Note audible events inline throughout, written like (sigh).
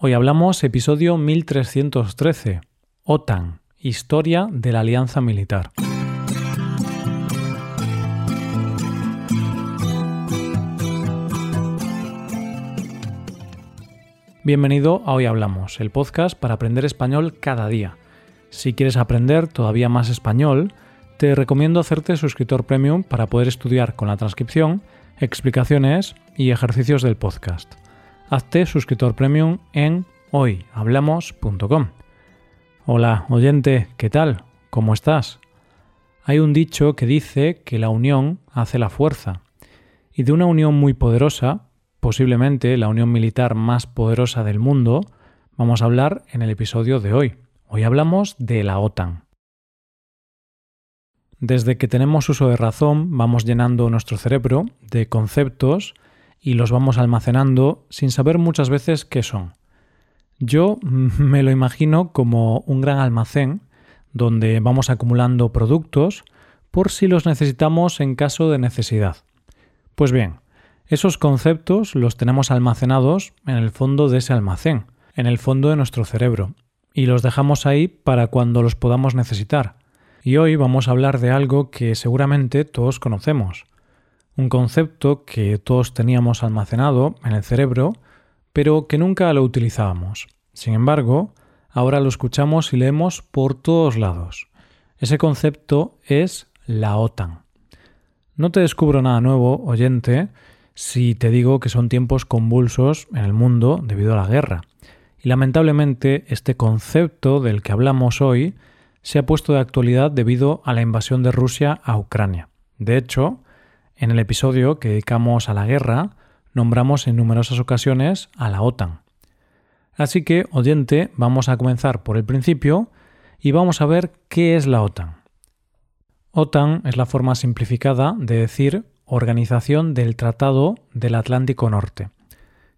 Hoy hablamos episodio 1313, OTAN, Historia de la Alianza Militar. Bienvenido a Hoy Hablamos, el podcast para aprender español cada día. Si quieres aprender todavía más español, te recomiendo hacerte suscriptor premium para poder estudiar con la transcripción, explicaciones y ejercicios del podcast hazte suscriptor premium en hoyhablamos.com. Hola, oyente, ¿qué tal? ¿Cómo estás? Hay un dicho que dice que la unión hace la fuerza. Y de una unión muy poderosa, posiblemente la unión militar más poderosa del mundo, vamos a hablar en el episodio de hoy. Hoy hablamos de la OTAN. Desde que tenemos uso de razón, vamos llenando nuestro cerebro de conceptos y los vamos almacenando sin saber muchas veces qué son. Yo (laughs) me lo imagino como un gran almacén donde vamos acumulando productos por si los necesitamos en caso de necesidad. Pues bien, esos conceptos los tenemos almacenados en el fondo de ese almacén, en el fondo de nuestro cerebro, y los dejamos ahí para cuando los podamos necesitar. Y hoy vamos a hablar de algo que seguramente todos conocemos, un concepto que todos teníamos almacenado en el cerebro, pero que nunca lo utilizábamos. Sin embargo, ahora lo escuchamos y leemos por todos lados. Ese concepto es la OTAN. No te descubro nada nuevo, oyente, si te digo que son tiempos convulsos en el mundo debido a la guerra. Y lamentablemente este concepto del que hablamos hoy se ha puesto de actualidad debido a la invasión de Rusia a Ucrania. De hecho, en el episodio que dedicamos a la guerra, nombramos en numerosas ocasiones a la OTAN. Así que, oyente, vamos a comenzar por el principio y vamos a ver qué es la OTAN. OTAN es la forma simplificada de decir Organización del Tratado del Atlántico Norte,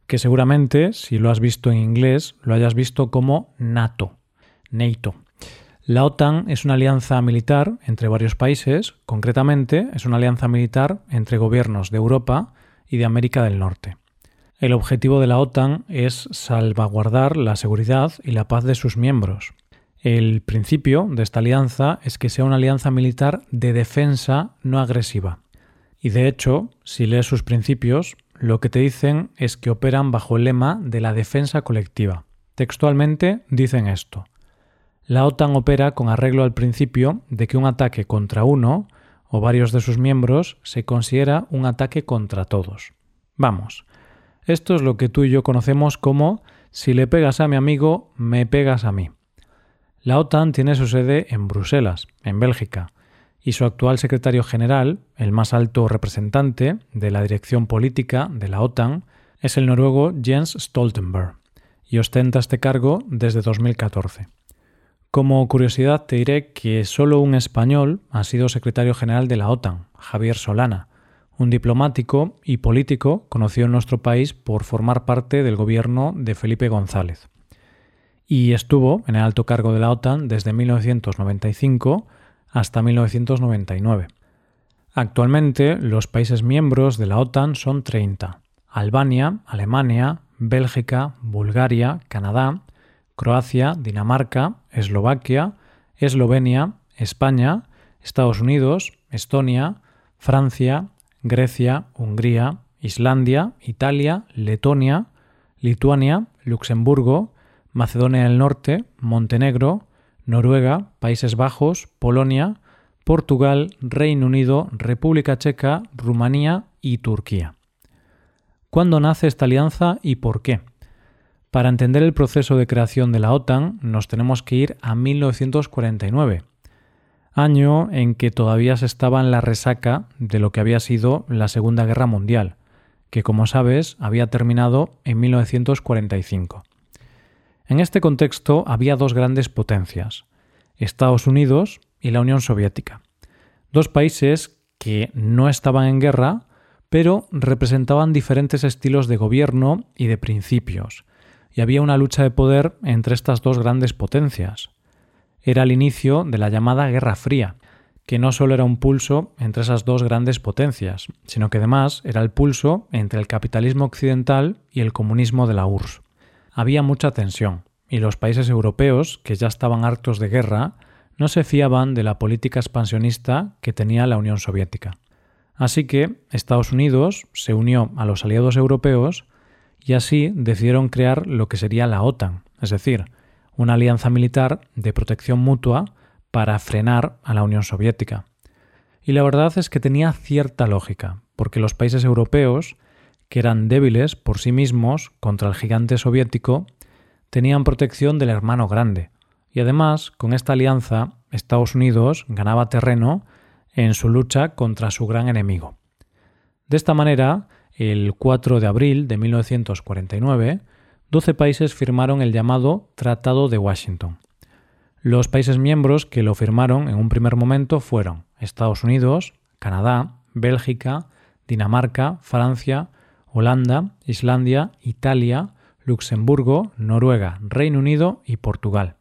que seguramente, si lo has visto en inglés, lo hayas visto como NATO, NATO. La OTAN es una alianza militar entre varios países, concretamente es una alianza militar entre gobiernos de Europa y de América del Norte. El objetivo de la OTAN es salvaguardar la seguridad y la paz de sus miembros. El principio de esta alianza es que sea una alianza militar de defensa no agresiva. Y de hecho, si lees sus principios, lo que te dicen es que operan bajo el lema de la defensa colectiva. Textualmente dicen esto. La OTAN opera con arreglo al principio de que un ataque contra uno o varios de sus miembros se considera un ataque contra todos. Vamos, esto es lo que tú y yo conocemos como si le pegas a mi amigo, me pegas a mí. La OTAN tiene su sede en Bruselas, en Bélgica, y su actual secretario general, el más alto representante de la dirección política de la OTAN, es el noruego Jens Stoltenberg, y ostenta este cargo desde 2014. Como curiosidad te diré que solo un español ha sido secretario general de la OTAN, Javier Solana, un diplomático y político conocido en nuestro país por formar parte del gobierno de Felipe González. Y estuvo en el alto cargo de la OTAN desde 1995 hasta 1999. Actualmente los países miembros de la OTAN son 30. Albania, Alemania, Bélgica, Bulgaria, Canadá, Croacia, Dinamarca, Eslovaquia, Eslovenia, España, Estados Unidos, Estonia, Francia, Grecia, Hungría, Islandia, Italia, Letonia, Lituania, Luxemburgo, Macedonia del Norte, Montenegro, Noruega, Países Bajos, Polonia, Portugal, Reino Unido, República Checa, Rumanía y Turquía. ¿Cuándo nace esta alianza y por qué? Para entender el proceso de creación de la OTAN nos tenemos que ir a 1949, año en que todavía se estaba en la resaca de lo que había sido la Segunda Guerra Mundial, que como sabes había terminado en 1945. En este contexto había dos grandes potencias, Estados Unidos y la Unión Soviética, dos países que no estaban en guerra, pero representaban diferentes estilos de gobierno y de principios, y había una lucha de poder entre estas dos grandes potencias. Era el inicio de la llamada Guerra Fría, que no solo era un pulso entre esas dos grandes potencias, sino que además era el pulso entre el capitalismo occidental y el comunismo de la URSS. había mucha tensión y los países europeos, que ya estaban hartos de guerra, no se fiaban de la política expansionista que tenía la Unión Soviética. Así que Estados Unidos se unió a los aliados europeos y así decidieron crear lo que sería la OTAN, es decir, una alianza militar de protección mutua para frenar a la Unión Soviética. Y la verdad es que tenía cierta lógica, porque los países europeos, que eran débiles por sí mismos contra el gigante soviético, tenían protección del hermano grande. Y además, con esta alianza, Estados Unidos ganaba terreno en su lucha contra su gran enemigo. De esta manera, el 4 de abril de 1949, 12 países firmaron el llamado Tratado de Washington. Los países miembros que lo firmaron en un primer momento fueron Estados Unidos, Canadá, Bélgica, Dinamarca, Francia, Holanda, Islandia, Italia, Luxemburgo, Noruega, Reino Unido y Portugal.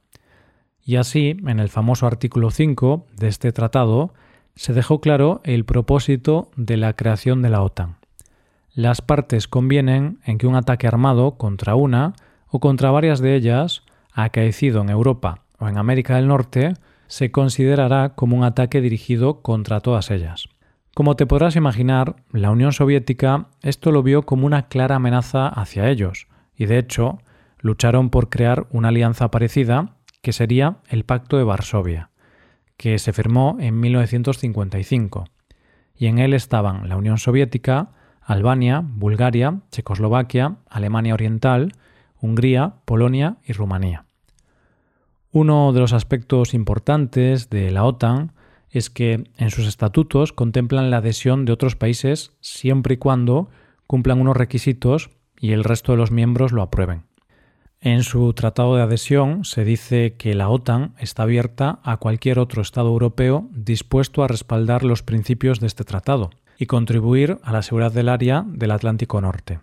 Y así, en el famoso artículo 5 de este tratado, se dejó claro el propósito de la creación de la OTAN. Las partes convienen en que un ataque armado contra una o contra varias de ellas, acaecido en Europa o en América del Norte, se considerará como un ataque dirigido contra todas ellas. Como te podrás imaginar, la Unión Soviética esto lo vio como una clara amenaza hacia ellos, y de hecho lucharon por crear una alianza parecida que sería el Pacto de Varsovia, que se firmó en 1955, y en él estaban la Unión Soviética, Albania, Bulgaria, Checoslovaquia, Alemania Oriental, Hungría, Polonia y Rumanía. Uno de los aspectos importantes de la OTAN es que en sus estatutos contemplan la adhesión de otros países siempre y cuando cumplan unos requisitos y el resto de los miembros lo aprueben. En su tratado de adhesión se dice que la OTAN está abierta a cualquier otro Estado europeo dispuesto a respaldar los principios de este tratado y contribuir a la seguridad del área del Atlántico Norte.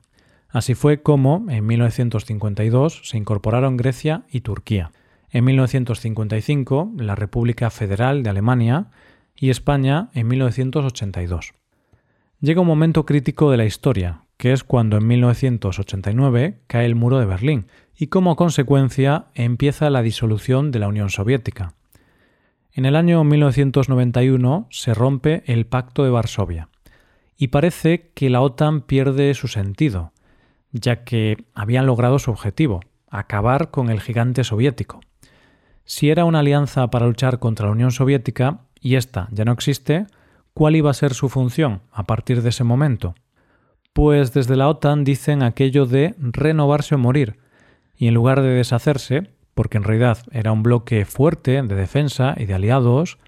Así fue como, en 1952, se incorporaron Grecia y Turquía. En 1955, la República Federal de Alemania y España en 1982. Llega un momento crítico de la historia, que es cuando en 1989 cae el muro de Berlín y como consecuencia empieza la disolución de la Unión Soviética. En el año 1991 se rompe el Pacto de Varsovia y parece que la OTAN pierde su sentido, ya que habían logrado su objetivo, acabar con el gigante soviético. Si era una alianza para luchar contra la Unión Soviética y esta ya no existe, ¿cuál iba a ser su función a partir de ese momento? Pues desde la OTAN dicen aquello de renovarse o morir, y en lugar de deshacerse, porque en realidad era un bloque fuerte de defensa y de aliados,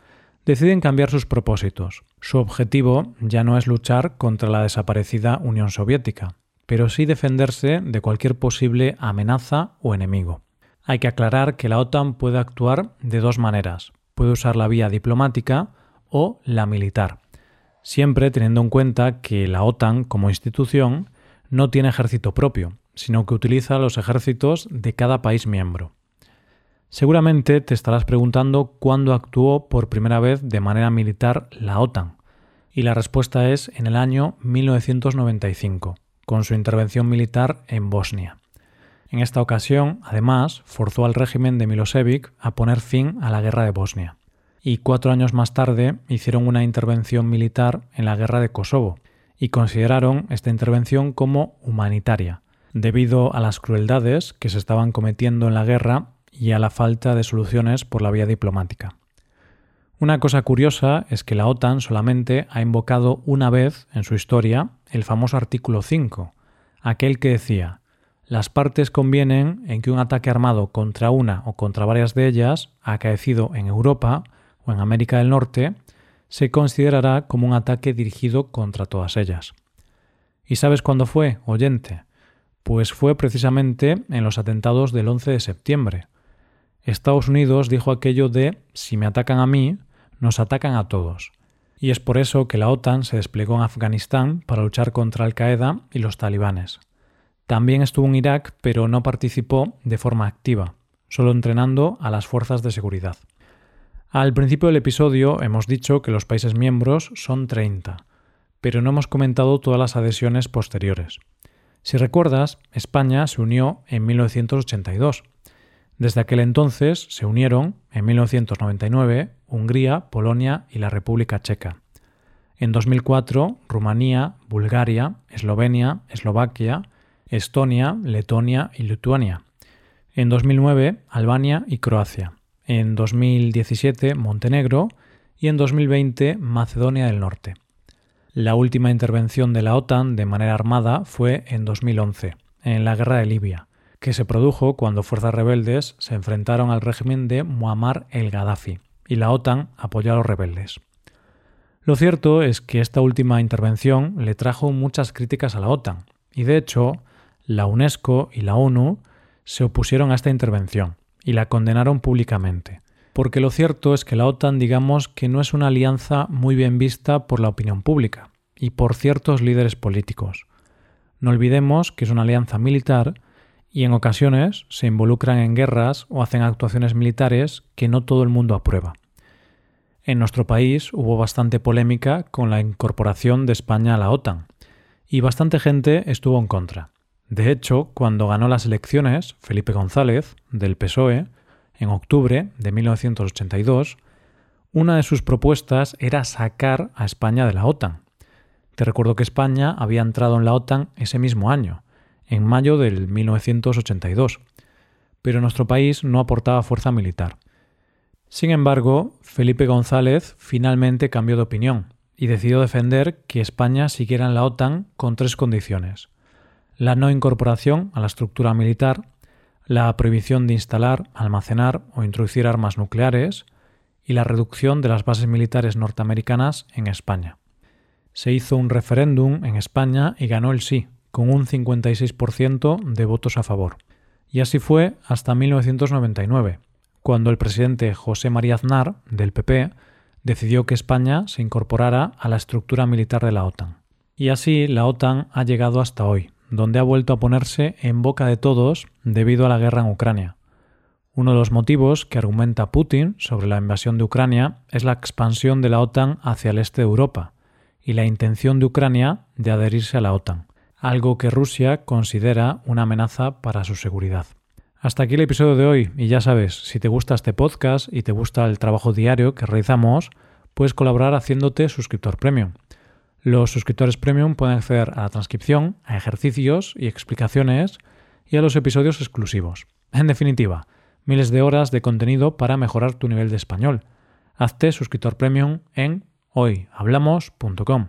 deciden cambiar sus propósitos. Su objetivo ya no es luchar contra la desaparecida Unión Soviética, pero sí defenderse de cualquier posible amenaza o enemigo. Hay que aclarar que la OTAN puede actuar de dos maneras. Puede usar la vía diplomática o la militar siempre teniendo en cuenta que la OTAN como institución no tiene ejército propio, sino que utiliza los ejércitos de cada país miembro. Seguramente te estarás preguntando cuándo actuó por primera vez de manera militar la OTAN, y la respuesta es en el año 1995, con su intervención militar en Bosnia. En esta ocasión, además, forzó al régimen de Milosevic a poner fin a la guerra de Bosnia y cuatro años más tarde hicieron una intervención militar en la guerra de Kosovo y consideraron esta intervención como humanitaria, debido a las crueldades que se estaban cometiendo en la guerra y a la falta de soluciones por la vía diplomática. Una cosa curiosa es que la OTAN solamente ha invocado una vez en su historia el famoso artículo 5, aquel que decía las partes convienen en que un ataque armado contra una o contra varias de ellas, acaecido en Europa, o en América del Norte, se considerará como un ataque dirigido contra todas ellas. ¿Y sabes cuándo fue, oyente? Pues fue precisamente en los atentados del 11 de septiembre. Estados Unidos dijo aquello de si me atacan a mí, nos atacan a todos. Y es por eso que la OTAN se desplegó en Afganistán para luchar contra Al-Qaeda y los talibanes. También estuvo en Irak, pero no participó de forma activa, solo entrenando a las fuerzas de seguridad. Al principio del episodio hemos dicho que los países miembros son 30, pero no hemos comentado todas las adhesiones posteriores. Si recuerdas, España se unió en 1982. Desde aquel entonces se unieron, en 1999, Hungría, Polonia y la República Checa. En 2004, Rumanía, Bulgaria, Eslovenia, Eslovaquia, Estonia, Letonia y Lituania. En 2009, Albania y Croacia. En 2017, Montenegro y en 2020, Macedonia del Norte. La última intervención de la OTAN de manera armada fue en 2011, en la guerra de Libia, que se produjo cuando fuerzas rebeldes se enfrentaron al régimen de Muammar el-Gaddafi y la OTAN apoyó a los rebeldes. Lo cierto es que esta última intervención le trajo muchas críticas a la OTAN, y de hecho, la UNESCO y la ONU se opusieron a esta intervención y la condenaron públicamente, porque lo cierto es que la OTAN digamos que no es una alianza muy bien vista por la opinión pública y por ciertos líderes políticos. No olvidemos que es una alianza militar y en ocasiones se involucran en guerras o hacen actuaciones militares que no todo el mundo aprueba. En nuestro país hubo bastante polémica con la incorporación de España a la OTAN, y bastante gente estuvo en contra. De hecho, cuando ganó las elecciones, Felipe González, del PSOE, en octubre de 1982, una de sus propuestas era sacar a España de la OTAN. Te recuerdo que España había entrado en la OTAN ese mismo año, en mayo del 1982, pero nuestro país no aportaba fuerza militar. Sin embargo, Felipe González finalmente cambió de opinión y decidió defender que España siguiera en la OTAN con tres condiciones. La no incorporación a la estructura militar, la prohibición de instalar, almacenar o introducir armas nucleares y la reducción de las bases militares norteamericanas en España. Se hizo un referéndum en España y ganó el sí, con un 56% de votos a favor. Y así fue hasta 1999, cuando el presidente José María Aznar, del PP, decidió que España se incorporara a la estructura militar de la OTAN. Y así la OTAN ha llegado hasta hoy, donde ha vuelto a ponerse en boca de todos debido a la guerra en Ucrania. Uno de los motivos que argumenta Putin sobre la invasión de Ucrania es la expansión de la OTAN hacia el este de Europa y la intención de Ucrania de adherirse a la OTAN, algo que Rusia considera una amenaza para su seguridad. Hasta aquí el episodio de hoy y ya sabes, si te gusta este podcast y te gusta el trabajo diario que realizamos, puedes colaborar haciéndote suscriptor premium. Los suscriptores premium pueden acceder a la transcripción, a ejercicios y explicaciones y a los episodios exclusivos. En definitiva, miles de horas de contenido para mejorar tu nivel de español. Hazte suscriptor premium en hoyhablamos.com.